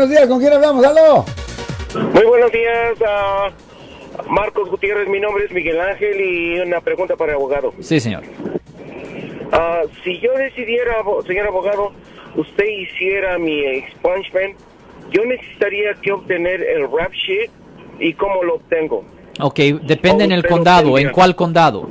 Buenos días, ¿con quién hablamos? ¡Aló! Muy buenos días, a Marcos Gutiérrez, mi nombre es Miguel Ángel y una pregunta para el abogado. Sí, señor. Ah, si yo decidiera, señor abogado, usted hiciera mi expungement, yo necesitaría que obtener el rap sheet y cómo lo obtengo. Ok, depende en el condado. ¿En cuál condado?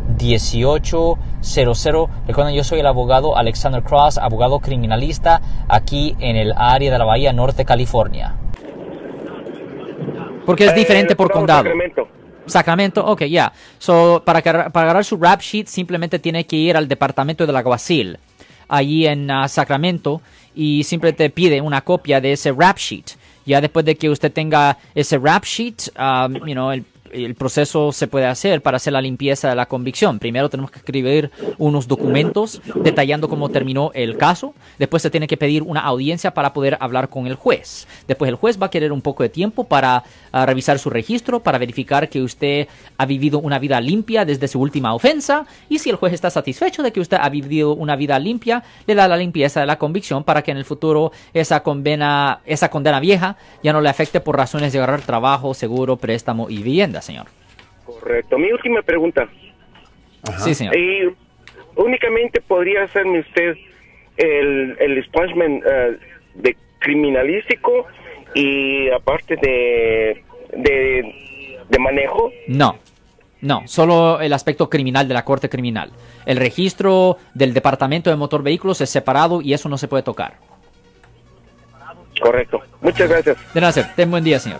1-800-530-1800. Recuerden, yo soy el abogado Alexander Cross, abogado criminalista aquí en el área de la Bahía Norte, California. Porque es diferente Eh, por no, condado. Sacramento. Sacramento, ok, ya. So, para, agarrar- para agarrar su rap sheet simplemente tiene que ir al departamento del alguacil, allí en ah, Sacramento, y siempre te pide una copia de ese rap sheet. Ya después de que usted tenga ese rap sheet, um, you know, el, el proceso se puede hacer para hacer la limpieza de la convicción. Primero tenemos que escribir unos documentos detallando cómo terminó el caso. Después se tiene que pedir una audiencia para poder hablar con el juez. Después el juez va a querer un poco de tiempo para ah, revisar su registro, para verificar que usted ha vivido una vida limpia desde su última ofensa. Y si el juez está satisfecho de que usted ha vivido una vida limpia, le da la limpieza de la convicción para que en el futuro esa condena, esa condena vieja ya no le afecte por razones de agarrar trabajo, seguro, préstamo y vivienda, señor. Correcto. Mi última pregunta. Sí, señor. Y únicamente podría hacerme usted el, el expungement eh, de criminalístico y aparte de, de, de manejo. No, no, solo el aspecto criminal de la corte criminal. El registro del departamento de motor vehículos es separado y eso no se puede tocar. Correcto. Muchas gracias. De nada. Ten buen día, señor.